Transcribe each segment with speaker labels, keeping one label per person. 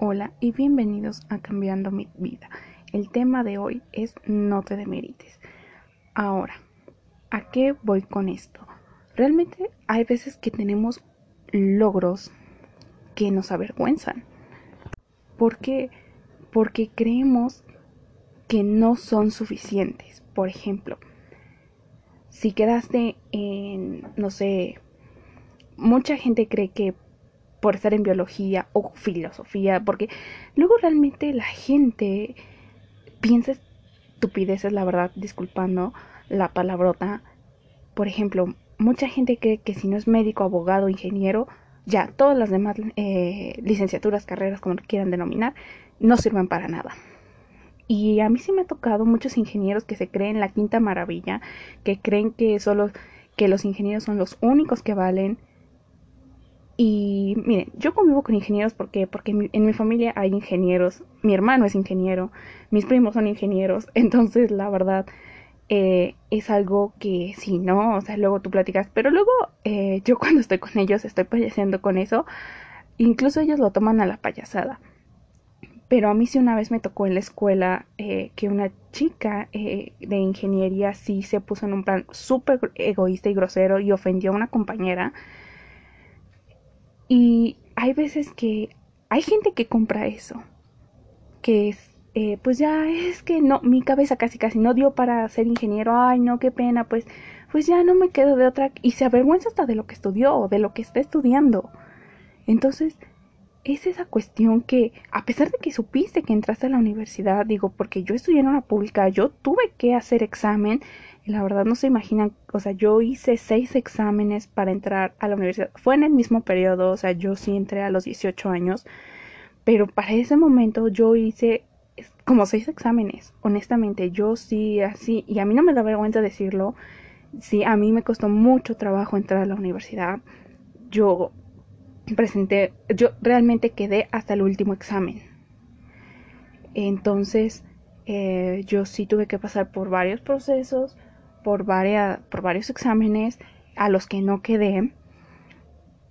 Speaker 1: Hola y bienvenidos a Cambiando mi vida. El tema de hoy es no te demerites. Ahora, ¿a qué voy con esto? Realmente hay veces que tenemos logros que nos avergüenzan. ¿Por qué? Porque creemos que no son suficientes. Por ejemplo, si quedaste en, no sé, mucha gente cree que por estar en biología o filosofía, porque luego realmente la gente piensa estupideces, la verdad, disculpando la palabrota. Por ejemplo, mucha gente cree que si no es médico, abogado, ingeniero, ya todas las demás eh, licenciaturas, carreras, como quieran denominar, no sirven para nada. Y a mí sí me ha tocado muchos ingenieros que se creen la quinta maravilla, que creen que solo que los ingenieros son los únicos que valen, y miren, yo convivo con ingenieros porque, porque en mi familia hay ingenieros, mi hermano es ingeniero, mis primos son ingenieros, entonces la verdad eh, es algo que sí, ¿no? O sea, luego tú platicas, pero luego eh, yo cuando estoy con ellos estoy payaseando con eso, incluso ellos lo toman a la payasada. Pero a mí sí una vez me tocó en la escuela eh, que una chica de ingeniería sí se puso en un plan súper egoísta y grosero y ofendió a una compañera y hay veces que hay gente que compra eso, que es, eh, pues ya es que no, mi cabeza casi casi no dio para ser ingeniero, ay no, qué pena, pues, pues ya no me quedo de otra, y se avergüenza hasta de lo que estudió o de lo que está estudiando. Entonces, es esa cuestión que, a pesar de que supiste que entraste a la universidad, digo, porque yo estudié en una pública, yo tuve que hacer examen, la verdad no se imaginan, o sea, yo hice seis exámenes para entrar a la universidad. Fue en el mismo periodo, o sea, yo sí entré a los 18 años, pero para ese momento yo hice como seis exámenes, honestamente, yo sí, así, y a mí no me da vergüenza decirlo, sí, a mí me costó mucho trabajo entrar a la universidad. Yo presenté, yo realmente quedé hasta el último examen. Entonces, eh, yo sí tuve que pasar por varios procesos, por, por varios exámenes a los que no quedé.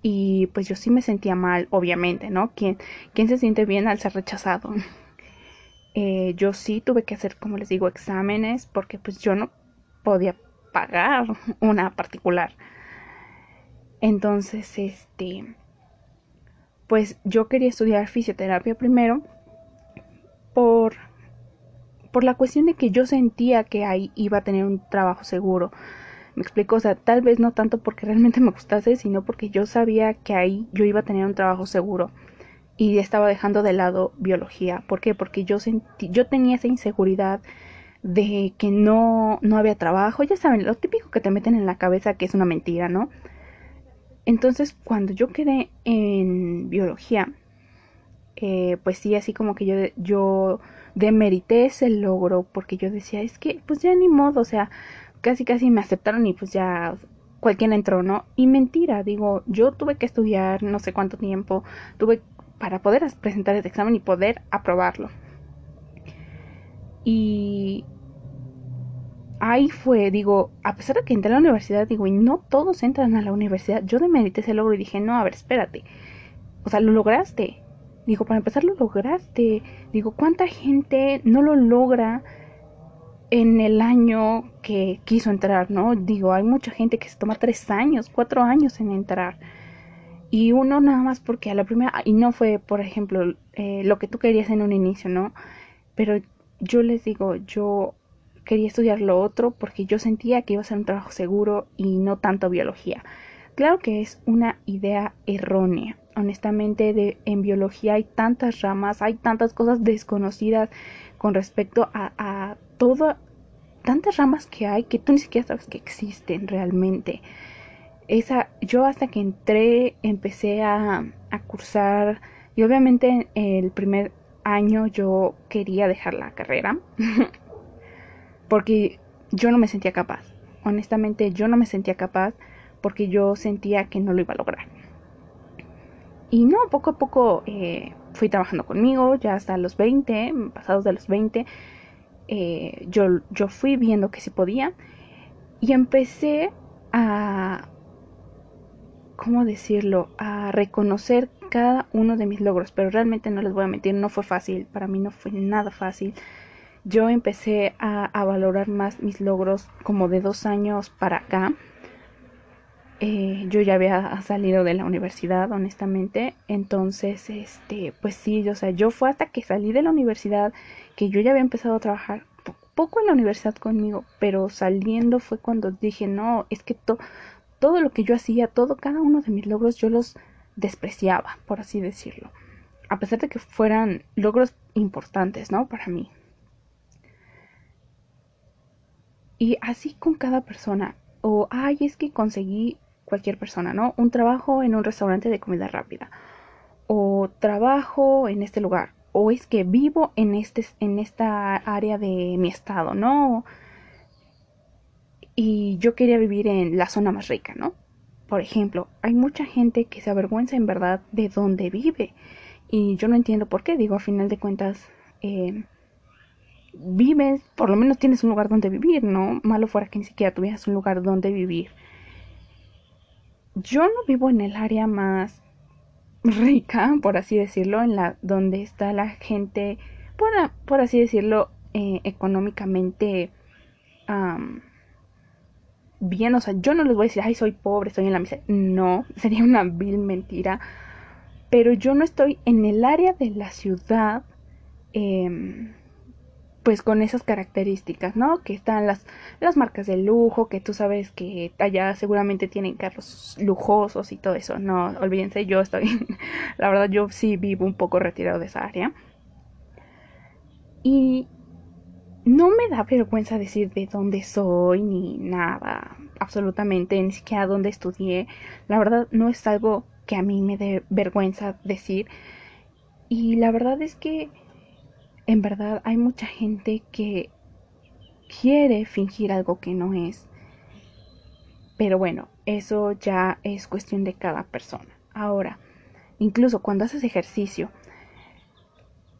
Speaker 1: Y pues yo sí me sentía mal, obviamente, ¿no? ¿Quién, quién se siente bien al ser rechazado? Eh, yo sí tuve que hacer, como les digo, exámenes porque pues yo no podía pagar una particular. Entonces, este, pues yo quería estudiar fisioterapia primero por por la cuestión de que yo sentía que ahí iba a tener un trabajo seguro. Me explico, o sea, tal vez no tanto porque realmente me gustase, sino porque yo sabía que ahí yo iba a tener un trabajo seguro y estaba dejando de lado biología. ¿Por qué? Porque yo sentí, yo tenía esa inseguridad de que no, no había trabajo. Ya saben, lo típico que te meten en la cabeza que es una mentira, ¿no? Entonces, cuando yo quedé en biología, eh, pues sí, así como que yo, yo demerité ese logro porque yo decía, es que pues ya ni modo, o sea, casi casi me aceptaron y pues ya cualquiera entró, ¿no? Y mentira, digo, yo tuve que estudiar no sé cuánto tiempo, tuve para poder presentar ese examen y poder aprobarlo. Y ahí fue, digo, a pesar de que entré a la universidad, digo, y no todos entran a la universidad, yo demerité ese logro y dije, no, a ver, espérate. O sea, lo lograste. Digo, para empezar lo lograste. Digo, ¿cuánta gente no lo logra en el año que quiso entrar, no? Digo, hay mucha gente que se toma tres años, cuatro años en entrar. Y uno nada más porque a la primera, y no fue, por ejemplo, eh, lo que tú querías en un inicio, ¿no? Pero yo les digo, yo quería estudiar lo otro porque yo sentía que iba a ser un trabajo seguro y no tanto biología. Claro que es una idea errónea. Honestamente, de, en biología hay tantas ramas, hay tantas cosas desconocidas con respecto a, a todo, tantas ramas que hay que tú ni siquiera sabes que existen realmente. Esa, yo hasta que entré empecé a, a cursar y obviamente el primer año yo quería dejar la carrera porque yo no me sentía capaz. Honestamente, yo no me sentía capaz porque yo sentía que no lo iba a lograr. Y no, poco a poco eh, fui trabajando conmigo, ya hasta los 20, pasados de los 20, eh, yo, yo fui viendo que se podía y empecé a, ¿cómo decirlo?, a reconocer cada uno de mis logros, pero realmente no les voy a mentir, no fue fácil, para mí no fue nada fácil. Yo empecé a, a valorar más mis logros como de dos años para acá. Eh, yo ya había salido de la universidad, honestamente, entonces, este, pues sí, o sea, yo fue hasta que salí de la universidad que yo ya había empezado a trabajar poco en la universidad conmigo, pero saliendo fue cuando dije, no, es que todo lo que yo hacía, todo, cada uno de mis logros, yo los despreciaba, por así decirlo. A pesar de que fueran logros importantes, ¿no? Para mí. Y así con cada persona. O, ay, es que conseguí cualquier persona, ¿no? Un trabajo en un restaurante de comida rápida. O trabajo en este lugar o es que vivo en, este, en esta área de mi estado, ¿no? Y yo quería vivir en la zona más rica, ¿no? Por ejemplo, hay mucha gente que se avergüenza en verdad de dónde vive. Y yo no entiendo por qué. Digo, a final de cuentas, eh, vives, por lo menos tienes un lugar donde vivir, ¿no? Malo fuera que ni siquiera tuvieras un lugar donde vivir. Yo no vivo en el área más rica, por así decirlo, en la donde está la gente, por, por así decirlo, eh, económicamente bien. O sea, yo no les voy a decir, ay, soy pobre, estoy en la miseria. No, sería una vil mentira. Pero yo no estoy en el área de la ciudad. Eh, pues con esas características, ¿no? Que están las, las marcas de lujo, que tú sabes que allá seguramente tienen carros lujosos y todo eso. No, olvídense, yo estoy, la verdad yo sí vivo un poco retirado de esa área. Y no me da vergüenza decir de dónde soy ni nada, absolutamente, ni siquiera dónde estudié. La verdad no es algo que a mí me dé vergüenza decir. Y la verdad es que en verdad hay mucha gente que quiere fingir algo que no es. Pero bueno, eso ya es cuestión de cada persona. Ahora, incluso cuando haces ejercicio,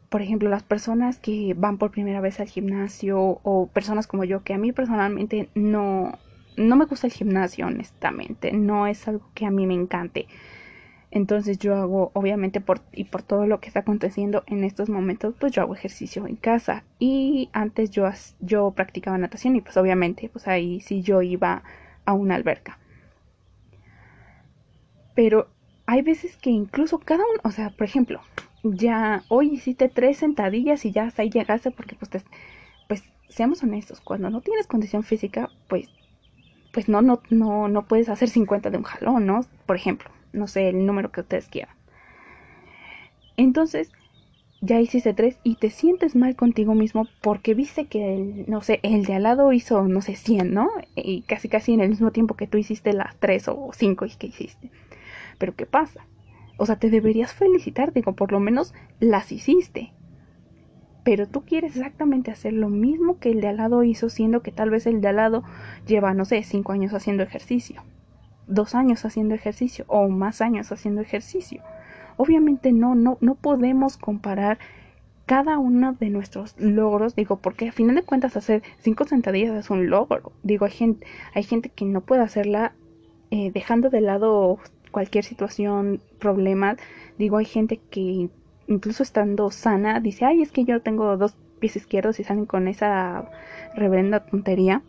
Speaker 1: por ejemplo, las personas que van por primera vez al gimnasio o personas como yo, que a mí personalmente no, no me gusta el gimnasio, honestamente, no es algo que a mí me encante. Entonces yo hago, obviamente, por, y por todo lo que está aconteciendo en estos momentos, pues yo hago ejercicio en casa. Y antes yo, yo practicaba natación y pues obviamente, pues ahí sí yo iba a una alberca. Pero hay veces que incluso cada uno, o sea, por ejemplo, ya hoy hiciste tres sentadillas y ya hasta ahí llegaste porque pues, pues seamos honestos, cuando no tienes condición física, pues, pues no, no, no, no puedes hacer 50 de un jalón, ¿no? Por ejemplo no sé, el número que ustedes quieran. Entonces, ya hiciste tres y te sientes mal contigo mismo porque viste que el, no sé, el de al lado hizo, no sé, 100, ¿no? Y casi casi en el mismo tiempo que tú hiciste las tres o cinco que hiciste. Pero ¿qué pasa? O sea, te deberías felicitar, digo, por lo menos las hiciste. Pero tú quieres exactamente hacer lo mismo que el de al lado hizo, siendo que tal vez el de al lado lleva, no sé, cinco años haciendo ejercicio dos años haciendo ejercicio o más años haciendo ejercicio. Obviamente no, no, no podemos comparar cada uno de nuestros logros, digo, porque a final de cuentas hacer cinco sentadillas es un logro. Digo, hay gente, hay gente que no puede hacerla eh, dejando de lado cualquier situación, problema. Digo, hay gente que incluso estando sana dice, ay, es que yo tengo dos pies izquierdos y salen con esa reverenda tontería.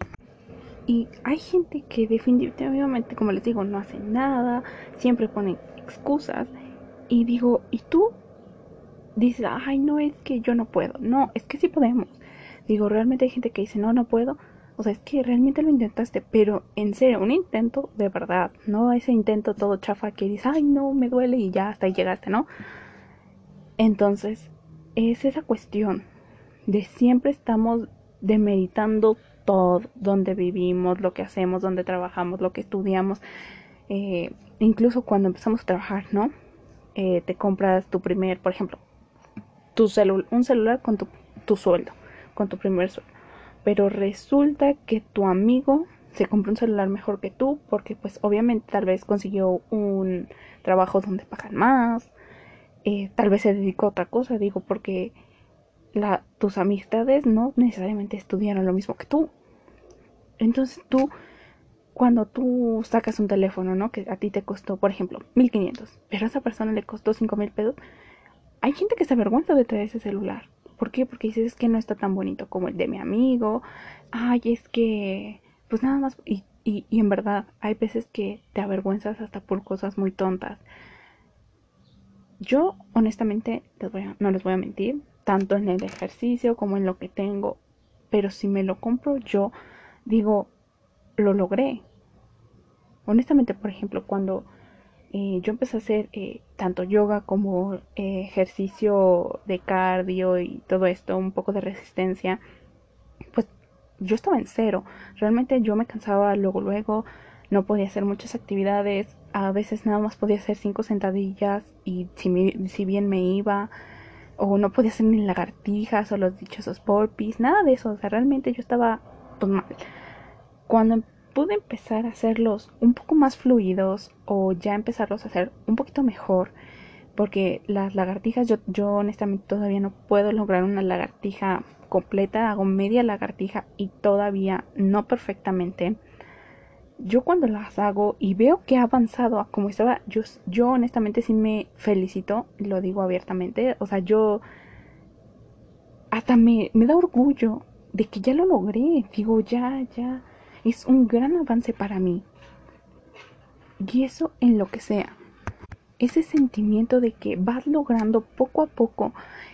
Speaker 1: Y hay gente que definitivamente, como les digo, no hace nada, siempre pone excusas. Y digo, ¿y tú? Dices, ay, no es que yo no puedo. No, es que sí podemos. Digo, realmente hay gente que dice, no, no puedo. O sea, es que realmente lo intentaste, pero en serio, un intento de verdad, no ese intento todo chafa que dices, ay, no, me duele y ya hasta ahí llegaste, ¿no? Entonces, es esa cuestión de siempre estamos demeritando todo, donde vivimos, lo que hacemos, donde trabajamos, lo que estudiamos, eh, incluso cuando empezamos a trabajar, ¿no? Eh, te compras tu primer, por ejemplo, tu un celular con tu, tu sueldo, con tu primer sueldo. Pero resulta que tu amigo se compró un celular mejor que tú porque pues obviamente tal vez consiguió un trabajo donde pagan más, eh, tal vez se dedicó a otra cosa, digo, porque tus amistades no necesariamente estudiaron lo mismo que tú. Entonces tú, cuando tú sacas un teléfono, ¿no? Que a ti te costó, por ejemplo, 1500, pero a esa persona le costó 5000 pesos. Hay gente que se avergüenza de traer ese celular. ¿Por qué? Porque dices que no está tan bonito como el de mi amigo. Ay, es que, pues nada más. Y, y, en verdad, hay veces que te avergüenzas hasta por cosas muy tontas. Yo, honestamente, no les voy a mentir, tanto en el ejercicio como en lo que tengo. Pero si me lo compro yo, digo, lo logré. Honestamente, por ejemplo, cuando eh, yo empecé a hacer eh, tanto yoga como eh, ejercicio de cardio y todo esto, un poco de resistencia, pues yo estaba en cero. Realmente yo me cansaba luego, luego, no podía hacer muchas actividades, a veces nada más podía hacer cinco sentadillas y si, si bien me iba, o no podía hacer ni lagartijas o los dichosos burpees, nada de eso, o sea, realmente yo estaba pues mal. Cuando pude empezar a hacerlos un poco más fluidos o ya empezarlos a hacer un poquito mejor, porque las lagartijas yo, yo honestamente todavía no puedo lograr una lagartija completa, hago media lagartija y todavía no perfectamente yo cuando las hago y veo que ha avanzado como estaba, yo, yo honestamente sí me felicito, lo digo abiertamente, o sea, yo hasta me, me da orgullo de que ya lo logré, digo, ya, ya, es un gran avance para mí. Y eso en lo que sea. Ese sentimiento de que vas logrando poco a poco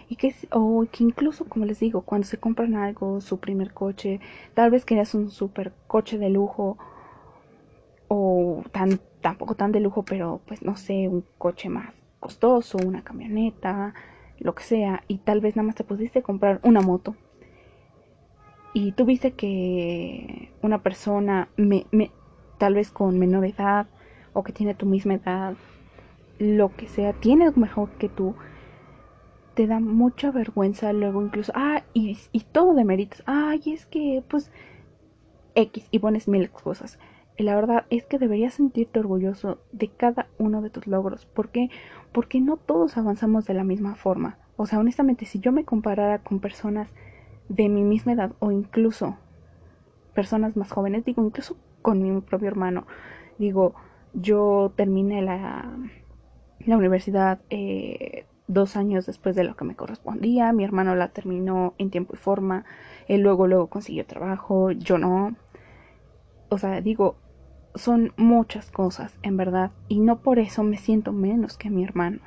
Speaker 1: y que, o que incluso, como les digo, cuando se compran algo, su primer coche, tal vez querías un super coche de lujo o tan, tampoco tan de lujo, pero pues no sé, un coche más costoso, una camioneta, lo que sea, y tal vez nada más te pudiste comprar una moto. Y tú viste que una persona, me, me, tal vez con menor edad, o que tiene tu misma edad, lo que sea, tiene mejor que tú, te da mucha vergüenza luego incluso, ah, y, y todo de méritos, ay, es que, pues, X, y pones mil cosas. La verdad es que deberías sentirte orgulloso de cada uno de tus logros. ¿Por qué? Porque no todos avanzamos de la misma forma. O sea, honestamente, si yo me comparara con personas de mi misma edad o incluso personas más jóvenes, digo, incluso con mi propio hermano, digo, yo terminé la, la universidad eh, dos años después de lo que me correspondía, mi hermano la terminó en tiempo y forma, él luego, luego consiguió trabajo, yo no. O sea, digo, son muchas cosas, en verdad, y no por eso me siento menos que mi hermano.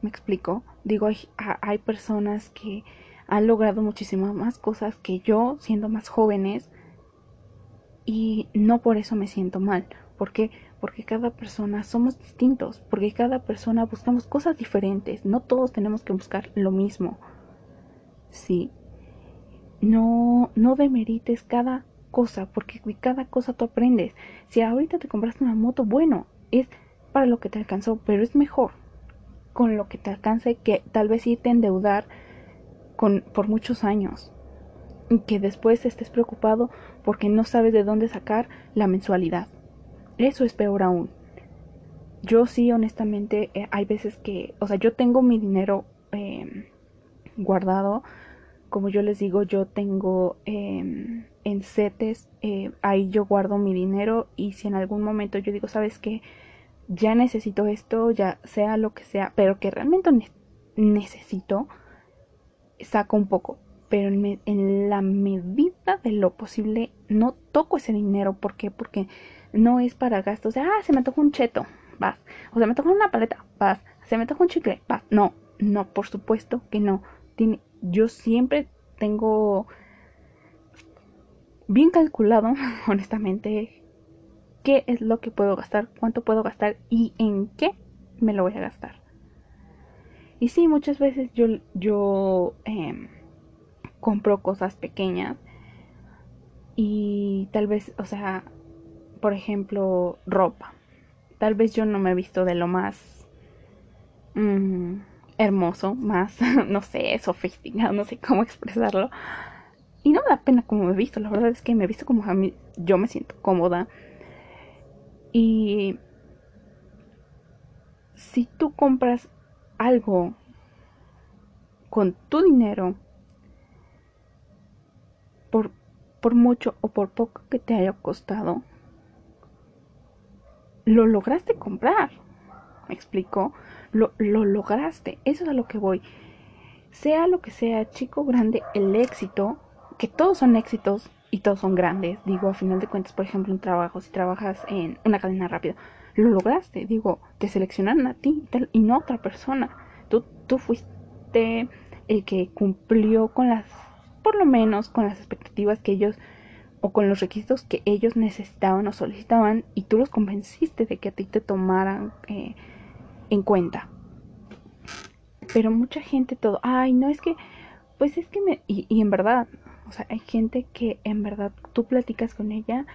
Speaker 1: ¿Me explico? Digo, hay, hay personas que han logrado muchísimas más cosas que yo, siendo más jóvenes, y no por eso me siento mal. ¿Por qué? Porque cada persona somos distintos, porque cada persona buscamos cosas diferentes, no todos tenemos que buscar lo mismo. Sí. No, no demerites cada cosa, porque cada cosa tú aprendes. Si ahorita te compraste una moto, bueno, es para lo que te alcanzó, pero es mejor con lo que te alcance que tal vez irte a endeudar por muchos años y que después estés preocupado porque no sabes de dónde sacar la mensualidad. Eso es peor aún. Yo sí, honestamente, eh, hay veces que, o sea, yo tengo mi dinero eh, guardado como yo les digo, yo tengo em, en CETES, eh, ahí yo guardo mi dinero y si en algún momento yo digo, sabes que ya necesito esto, ya sea lo que sea, pero que realmente necesito, saco un poco. Pero en, la medida de lo posible no toco ese dinero. ¿Por qué? Porque no es para gastos de, ah, se me toca un cheto, vas. O se me toca una paleta, vas. Se me toca un chicle, vas. No, no, por supuesto que no. Yo siempre tengo bien calculado, honestamente, qué es lo que puedo gastar, cuánto puedo gastar y en qué me lo voy a gastar. Y sí, muchas veces yo, yo em, compro cosas pequeñas y tal vez, o sea, por ejemplo, ropa. Tal vez yo no me he visto de lo más... Mm, hermoso, más, no sé, sofisticado, no sé cómo expresarlo. Y no me da pena como me he visto, la verdad es que me he visto como a mí, yo me siento cómoda. Y si tú compras algo con tu dinero, por por mucho o por poco que te haya costado, lo lograste comprar. ¿Me explico? Lo, lo lograste. Eso es a lo que voy. Sea lo que sea, chico, grande, el éxito, que todos son éxitos y todos son grandes. Digo, a final de cuentas, por ejemplo, un trabajo, si trabajas en una cadena rápida, lo lograste. Digo, te seleccionaron a ti y no a otra persona. Tú, tú fuiste el que cumplió con las, por lo menos con las expectativas que ellos o con los requisitos que ellos necesitaban o solicitaban y tú los convenciste de que a ti te tomaran eh, en cuenta. Pero mucha gente todo, ay, no es que, pues es que me, y, y en verdad, o sea, hay gente que en verdad tú platicas con ella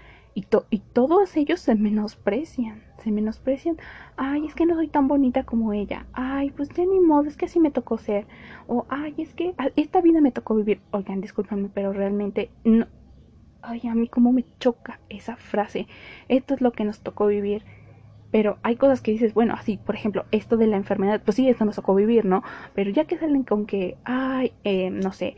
Speaker 1: y, todos ellos se menosprecian, se menosprecian. Ay, es que no soy tan bonita como ella. Ay, pues ya ni modo, es que así me tocó ser. O, ay, es que esta vida me tocó vivir. Oigan, discúlpame, pero realmente no. Ay, a mí cómo me choca esa frase. Esto es lo que nos tocó vivir. Pero hay cosas que dices, bueno, así, por ejemplo, esto de la enfermedad, pues sí, esto nos tocó vivir, ¿no? Pero ya que salen con que, ay, eh, no sé,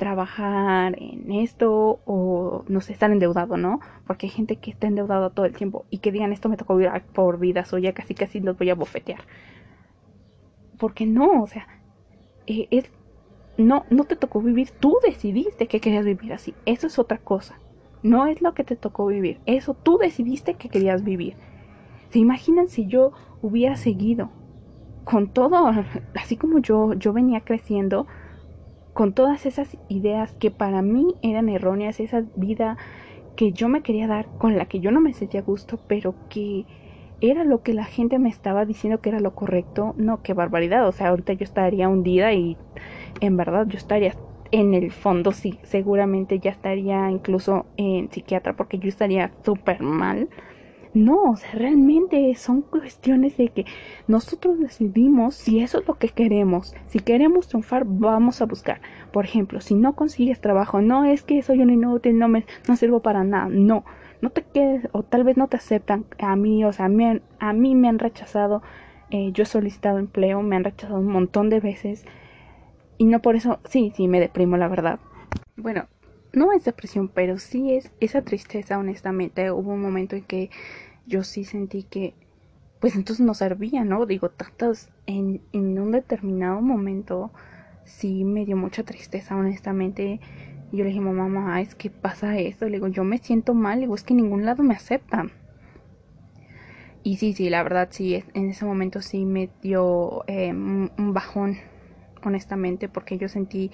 Speaker 1: trabajar en esto o no sé, estar endeudado, ¿no? Porque hay gente que está endeudado todo el tiempo y que digan esto me tocó vivir por vida, o ya casi casi los voy a bofetear. Porque no, o sea, eh, es, no, no te tocó vivir, tú decidiste que querías vivir así, eso es otra cosa. No es lo que te tocó vivir, eso tú decidiste que querías vivir. ¿Se imaginan si yo hubiera seguido con todo, así como yo, yo venía creciendo, con todas esas ideas que para mí eran erróneas, esa vida que yo me quería dar, con la que yo no me sentía gusto, pero que era lo que la gente me estaba diciendo que era lo correcto. No, qué barbaridad. O sea, ahorita yo estaría hundida y en verdad yo estaría en el fondo, sí, seguramente ya estaría incluso en psiquiatra porque yo estaría súper mal. No, o sea, realmente son cuestiones de que nosotros decidimos si eso es lo que queremos. Si queremos triunfar, vamos a buscar. Por ejemplo, si no consigues trabajo, no es que soy un inútil, no me no sirvo para nada. No, no te quedes o tal vez no te aceptan. A mí, o sea, a mí, a mí me han rechazado. Eh, yo he solicitado empleo, me han rechazado un montón de veces. Y no por eso, sí, sí, me deprimo, la verdad. Bueno, no es depresión, pero sí es esa tristeza, honestamente. Hubo un momento en que yo sí sentí que, pues entonces no servía, ¿no? Digo, tantas, en, en un determinado momento sí me dio mucha tristeza, honestamente. yo le dije, mamá, mamá, es que pasa esto. Le digo, yo me siento mal, le digo, es que en ningún lado me aceptan. Y sí, sí, la verdad sí, en ese momento sí me dio eh, un bajón, honestamente, porque yo sentí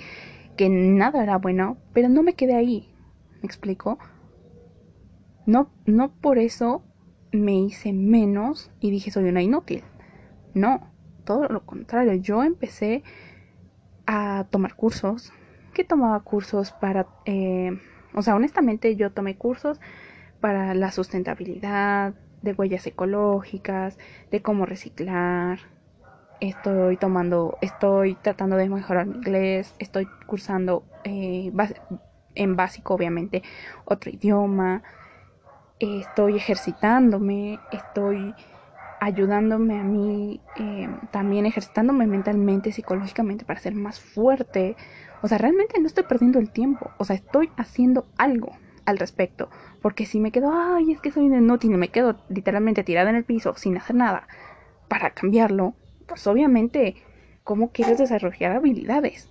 Speaker 1: que nada era bueno, pero no me quedé ahí. ¿Me explico? No, no por eso me hice menos y dije soy una inútil. No, todo lo contrario. Yo empecé a tomar cursos. ¿Qué tomaba cursos para... Eh, o sea, honestamente yo tomé cursos para la sustentabilidad, de huellas ecológicas, de cómo reciclar, estoy tomando, estoy tratando de mejorar mi inglés, estoy cursando eh, en básico obviamente otro idioma, estoy ejercitándome, estoy ayudándome a mí, eh, también ejercitándome mentalmente, psicológicamente para ser más fuerte. O sea, realmente no estoy perdiendo el tiempo, o sea, estoy haciendo algo al respecto. Porque si me quedo, ay, es que soy inútil me quedo literalmente tirada en el piso sin hacer nada para cambiarlo, pues obviamente, ¿cómo quieres desarrollar habilidades?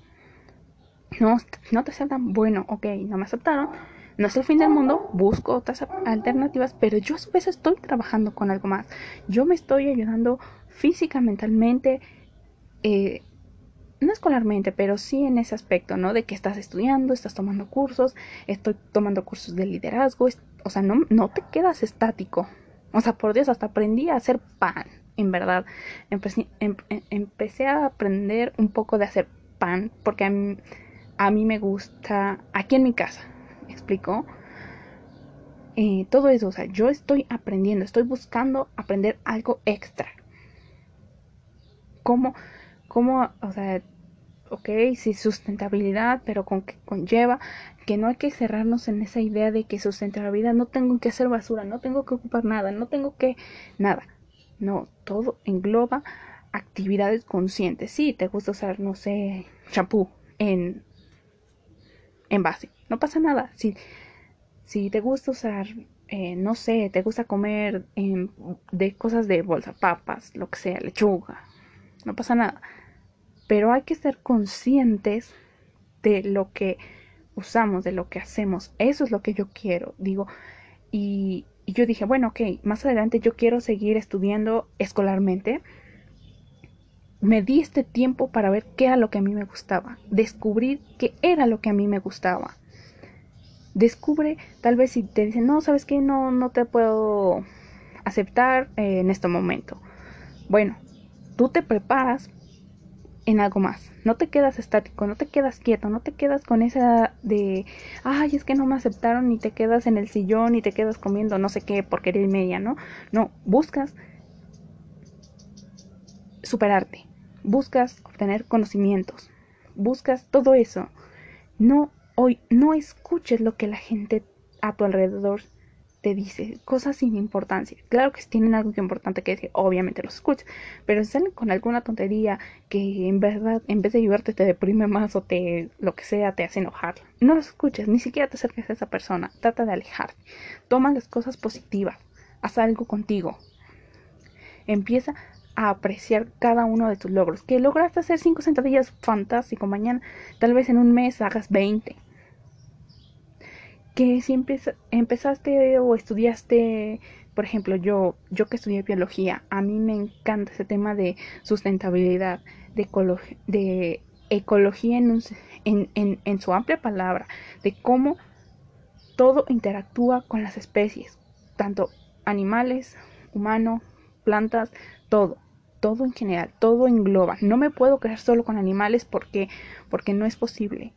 Speaker 1: No, no te aceptan, bueno, ok, no me aceptaron, no es el fin del mundo, busco otras alternativas, pero yo a su vez estoy trabajando con algo más. Yo me estoy ayudando física, mentalmente, eh, no escolarmente, pero sí en ese aspecto, ¿no? De que estás estudiando, estás tomando cursos, estoy tomando cursos de liderazgo, o sea, no, no te quedas estático. O sea, por Dios, hasta aprendí a hacer pan en verdad. Empecé, em, em, empecé a aprender un poco de hacer pan porque a mí, me gusta, aquí en mi casa, ¿me explico? Eh, todo eso, o sea, yo estoy aprendiendo, estoy buscando aprender algo extra. ¿Cómo, cómo, o sea, ok, sí, sustentabilidad, pero con que conlleva que no hay que cerrarnos en esa idea de que sustentabilidad no tengo que hacer basura, no tengo que ocupar nada, no tengo que nada. No, todo engloba actividades conscientes. Sí, te gusta usar, no sé, champú en, en base. No pasa nada. Si, Si te gusta usar, eh, no sé, te gusta comer em, de cosas de bolsa, papas, lo que sea, lechuga, no pasa nada. Pero hay que ser conscientes de lo que usamos, de lo que hacemos. Eso es lo que yo quiero, digo. Y, y yo dije, bueno, ok, más adelante yo quiero seguir estudiando escolarmente. Me di este tiempo para ver qué era lo que a mí me gustaba, descubrir qué era lo que a mí me gustaba. Descubre, tal vez si te dicen, no, sabes que no, no te puedo aceptar eh, en este momento. Bueno, tú te preparas en algo más. No te quedas estático, no te quedas quieto, no te quedas con esa de, ay, es que no me aceptaron, ni te quedas en el sillón, ni te quedas comiendo no sé qué porquería y media, ¿no? No, buscas superarte, buscas obtener conocimientos, buscas todo eso. No, hoy, no escuches lo que la gente a tu alrededor te dice cosas sin importancia. Claro que si tienen algo importante que decir, obviamente los escuchas, pero si salen con alguna tontería que en verdad, en vez de ayudarte, te deprime más o te, lo que sea, te hace enojar, no los escuches, ni siquiera te acerques a esa persona, trata de alejarte. Toma las cosas positivas, haz algo contigo. Empieza apreciar cada uno de tus logros. Que lograste hacer 5 sentadillas, fantástico. Mañana, tal vez en un mes hagas 20 que si empezaste o estudiaste, por ejemplo, yo, yo que estudié biología, a mí me encanta ese tema de sustentabilidad, de, de ecología en, en, en su amplia palabra, de cómo todo interactúa con las especies, tanto animales, humanos, plantas, todo, todo en general, todo engloba. No me puedo quedar solo con animales porque, porque no es posible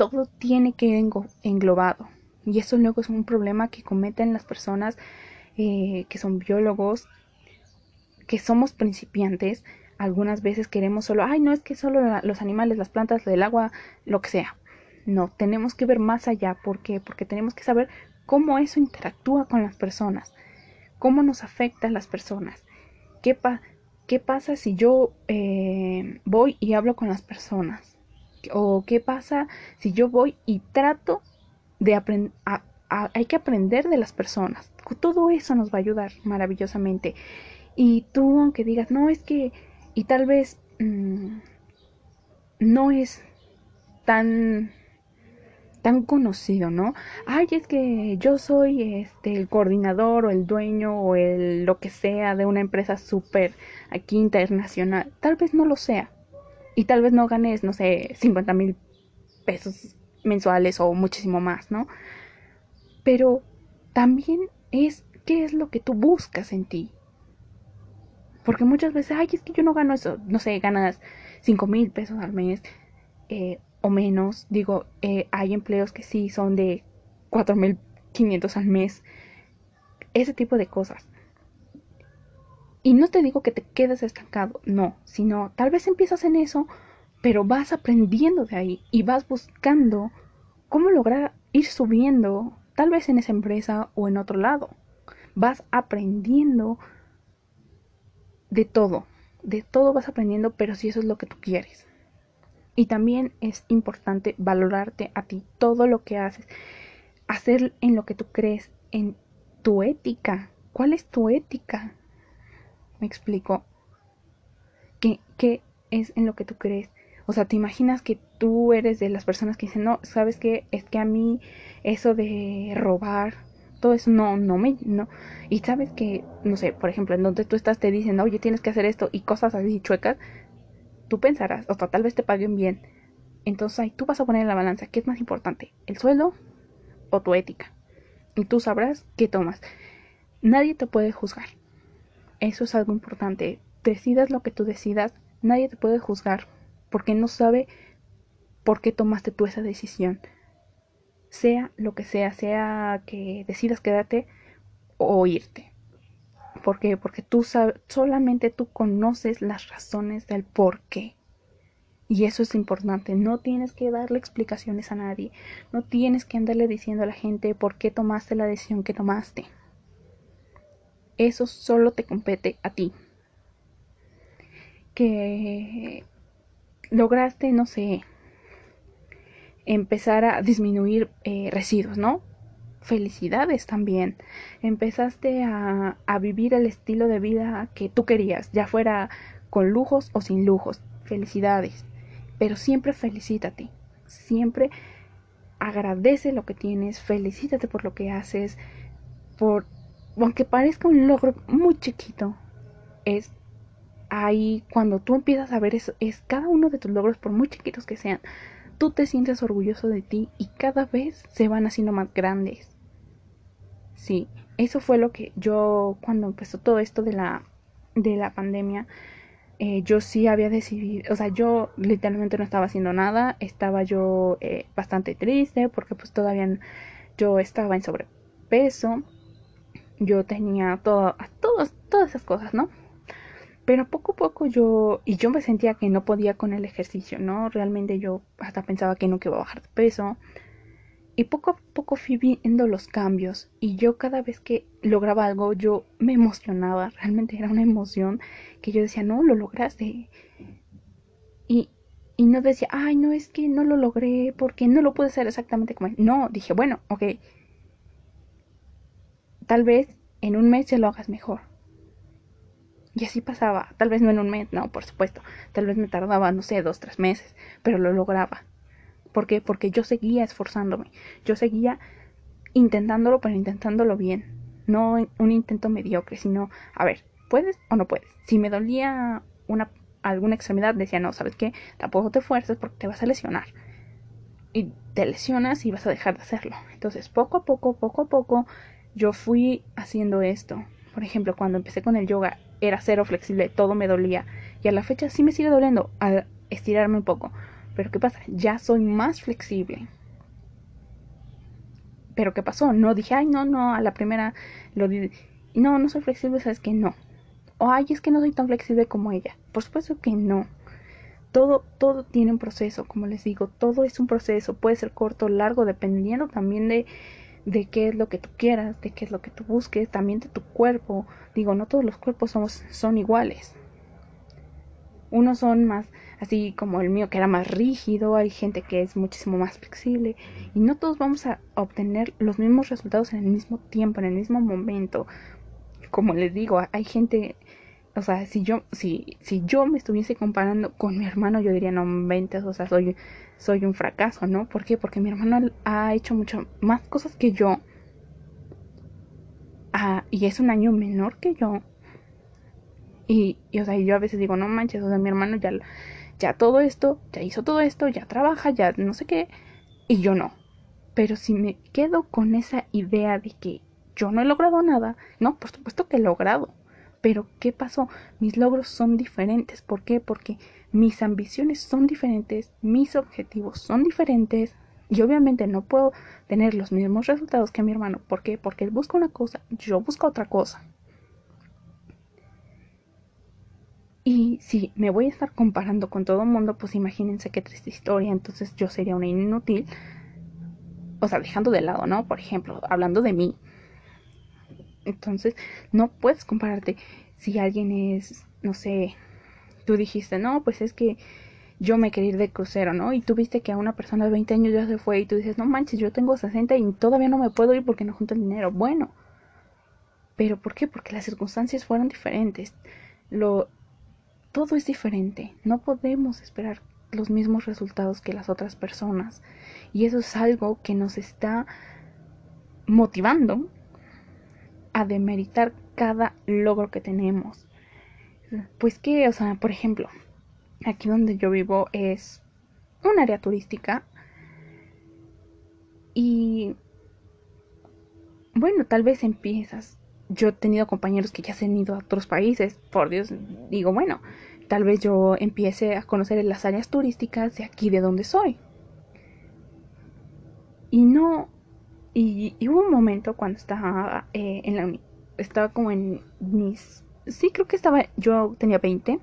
Speaker 1: todo tiene que ir englobado. Y eso luego es un problema que cometen las personas eh, que son biólogos, que somos principiantes. Algunas veces queremos solo, ay, no es que solo los animales, las plantas, el agua, lo que sea. No, tenemos que ver más allá. ¿Por qué? Porque tenemos que saber cómo eso interactúa con las personas, cómo nos afecta a las personas. ¿Qué, qué pasa si yo eh, voy y hablo con las personas? ¿O qué pasa si yo voy y trato de aprender? Hay que aprender de las personas. Todo eso nos va a ayudar maravillosamente. Y tú, aunque digas, no, es que, y tal vez mm, no es tan tan conocido, ¿no? Ay, es que yo soy este el coordinador o el dueño o el lo que sea de una empresa súper aquí internacional. Tal vez no lo sea, y tal vez no ganes, no sé, 50 mil pesos mensuales o muchísimo más, ¿no? Pero también es qué es lo que tú buscas en ti. Porque muchas veces, ay, es que yo no gano eso, no sé, ganas 5 mil pesos al mes eh, o menos. Digo, eh, hay empleos que sí son de 4 mil 500 al mes. Ese tipo de cosas. Y no te digo que te quedes estancado, no, sino tal vez empiezas en eso, pero vas aprendiendo de ahí y vas buscando cómo lograr ir subiendo, tal vez en esa empresa o en otro lado. Vas aprendiendo de todo, de todo vas aprendiendo, pero si eso es lo que tú quieres. Y también es importante valorarte a ti, todo lo que haces, hacer en lo que tú crees, en tu ética. ¿Cuál es tu ética? Me explico. ¿Qué, ¿Qué es en lo que tú crees? O sea, ¿te imaginas que tú eres de las personas que dicen, no, sabes qué? Es que a mí eso de robar, todo eso no, no me, no. Y sabes que, no sé, por ejemplo, en donde tú estás te dicen, oye, tienes que hacer esto y cosas así chuecas, tú pensarás, o sea, tal vez te paguen bien. Entonces ahí tú vas a poner en la balanza, ¿qué es más importante? ¿El sueldo o tu ética? Y tú sabrás qué tomas. Nadie te puede juzgar. Eso es algo importante. Decidas lo que tú decidas, nadie te puede juzgar porque no sabe por qué tomaste tú esa decisión. Sea lo que sea, sea que decidas quedarte o irte. ¿Por qué? Porque tú sabes, solamente tú conoces las razones del por qué. Y eso es importante. No tienes que darle explicaciones a nadie. No tienes que andarle diciendo a la gente por qué tomaste la decisión que tomaste. Eso solo te compete a ti. Que lograste, no sé, empezar a disminuir eh, residuos, ¿no? Felicidades también. Empezaste a, a vivir el estilo de vida que tú querías, ya fuera con lujos o sin lujos. Felicidades. Pero siempre felicítate. Siempre agradece lo que tienes, felicítate por lo que haces, por aunque parezca un logro muy chiquito, es ahí cuando tú empiezas a ver eso, es cada uno de tus logros, por muy chiquitos que sean, tú te sientes orgulloso de ti y cada vez se van haciendo más grandes. Sí, eso fue lo que yo cuando empezó todo esto de la de la pandemia, eh, yo sí había decidido, o sea, yo literalmente no estaba haciendo nada, estaba yo eh, bastante triste porque pues todavía yo estaba en sobrepeso, yo tenía todo, todas, todas esas cosas, ¿no? Pero poco a poco yo, y yo me sentía que no podía con el ejercicio, ¿no? Realmente yo hasta pensaba que no iba a bajar de peso. Y poco a poco fui viendo los cambios y yo cada vez que lograba algo yo me emocionaba, realmente era una emoción que yo decía, no, lo lograste. Y, y no decía, ay, no, es que no lo logré porque no lo pude hacer exactamente como. No, dije, bueno, ok, tal vez en un mes ya lo hagas mejor. Y así pasaba, tal vez no en un mes, no, por supuesto, tal vez me tardaba, no sé, dos, tres meses, pero lo lograba. ¿Por qué? Porque yo seguía esforzándome, yo seguía intentándolo, pero intentándolo bien, no un intento mediocre, sino, a ver, ¿puedes o no puedes? Si me dolía una, alguna extremidad, decía, no, ¿sabes qué? Tampoco te fuerces porque te vas a lesionar. Y te lesionas y vas a dejar de hacerlo. Entonces, poco a poco, poco a poco, yo fui haciendo esto. Por ejemplo, cuando empecé con el yoga, era cero flexible, todo me dolía. Y a la fecha sí me sigue doliendo al estirarme un poco. Pero ¿qué pasa? Ya soy más flexible. Pero ¿qué pasó? No dije, ay, no, no, a la primera lo di. No, no soy flexible, sabes que no. O ay, es que no soy tan flexible como ella. Por supuesto que no. Todo, todo tiene un proceso, como les digo, todo es un proceso. Puede ser corto largo, dependiendo también de, de qué es lo que tú quieras, de qué es lo que tú busques, también de tu cuerpo. Digo, no todos los cuerpos somos, son iguales. Unos son más así como el mío que era más rígido, hay gente que es muchísimo más flexible y no todos vamos a obtener los mismos resultados en el mismo tiempo, en el mismo momento. Como les digo, hay gente, o sea, si yo si si yo me estuviese comparando con mi hermano, yo diría, "No, 20, o sea, soy soy un fracaso, ¿no? ¿Por qué? Porque mi hermano ha hecho mucho más cosas que yo. Ah, y es un año menor que yo. Y, y, o sea, yo a veces digo, no manches, o sea, mi hermano ya, ya todo esto, ya hizo todo esto, ya trabaja, ya no sé qué, y yo no. Pero si me quedo con esa idea de que yo no he logrado nada, no, por supuesto que he logrado. Pero ¿qué pasó? Mis logros son diferentes. ¿Por qué? Porque mis ambiciones son diferentes, mis objetivos son diferentes y obviamente no puedo tener los mismos resultados que mi hermano. ¿Por qué? Porque él busca una cosa, yo busco otra cosa. Y si me voy a estar comparando con todo el mundo, pues imagínense qué triste historia, entonces yo sería una inútil. O sea, dejando de lado, ¿no? Por ejemplo, hablando de mí. Entonces, no puedes compararte si alguien es, no sé, tú dijiste, no, pues es que yo me quería ir de crucero, ¿no? Y tú viste que a una persona de 20 años ya se fue y tú dices, no manches, yo tengo 60 y todavía no me puedo ir porque no junto el dinero. Bueno, pero ¿por qué? Porque las circunstancias fueron diferentes. Lo, todo es diferente. No podemos esperar los mismos resultados que las otras personas. Y eso es algo que nos está motivando a demeritar cada logro que tenemos. Pues que, o sea, por ejemplo, aquí donde yo vivo es un área turística y bueno, tal vez empiezas. Yo he tenido compañeros que ya se han ido a otros países, por Dios, digo, bueno, tal vez yo empiece a conocer las áreas turísticas de aquí de donde soy. Y no, y, hubo un momento cuando estaba eh, en la estaba como en mis sí creo que estaba, yo tenía 20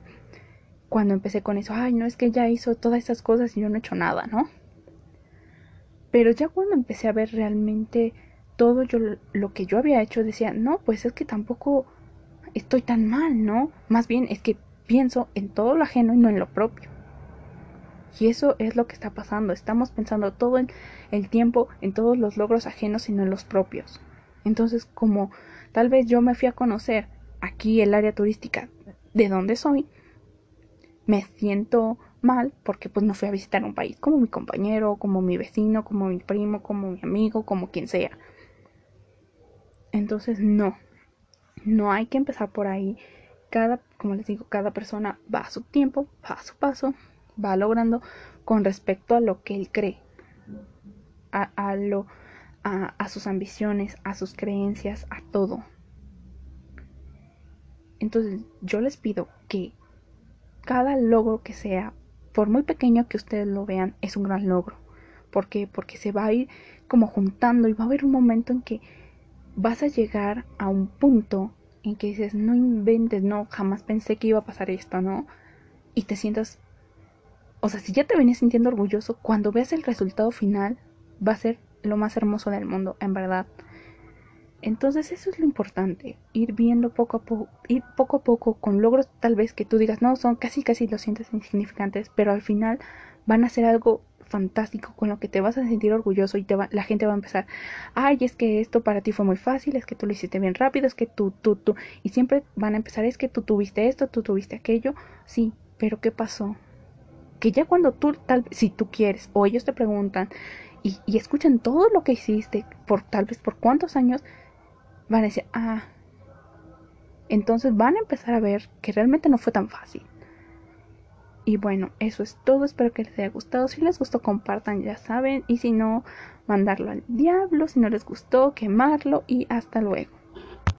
Speaker 1: cuando empecé con eso, ay, no es que ya hizo todas esas cosas y yo no he hecho nada, ¿no? Pero ya cuando empecé a ver realmente todo yo, lo que yo había hecho, decía, no, pues es que tampoco estoy tan mal, ¿no? Más bien es que pienso en todo lo ajeno y no en lo propio. Y eso es lo que está pasando. Estamos pensando todo el, tiempo en todos los logros ajenos y no en los propios. Entonces, como tal vez yo me fui a conocer aquí el área turística de donde soy, me siento mal porque pues no fui a visitar un país como mi compañero, como mi vecino, como mi primo, como mi amigo, como quien sea. Entonces, no. No hay que empezar por ahí. Cada, como les digo, cada persona va a su tiempo, va a su paso, va logrando con respecto a lo que él cree, a, lo, a, sus ambiciones, a sus creencias, a todo. Entonces yo les pido que cada logro que sea, por muy pequeño que ustedes lo vean, es un gran logro. ¿Por qué? Porque se va a ir como juntando y va a haber un momento en que vas a llegar a un punto en que dices, no inventes, no, jamás pensé que iba a pasar esto, ¿no? Y te sientas o sea, si ya te venías sintiendo orgulloso, cuando veas el resultado final, va a ser lo más hermoso del mundo, en verdad. Entonces eso es lo importante, ir viendo poco a poco, ir poco a poco con logros tal vez que tú digas, no, son casi casi lo sientes insignificantes, pero al final van a ser algo fantástico con lo que te vas a sentir orgulloso y te va, la gente va a empezar, ay, es que esto para ti fue muy fácil, es que tú lo hiciste bien rápido, es que tú, tú, tú, y siempre van a empezar, es que tú tuviste esto, tú tuviste aquello, sí, pero ¿qué pasó? Que ya cuando tú, tal si tú quieres, o ellos te preguntan y, y escuchan todo lo que hiciste, por tal vez por cuántos años, van a decir, ah, entonces van a empezar a ver que realmente no fue tan fácil. Y bueno, eso es todo. Espero que les haya gustado. Si les gustó, compartan, ya saben. Y si no, mandarlo al diablo. Si no les gustó, quemarlo. Y hasta luego.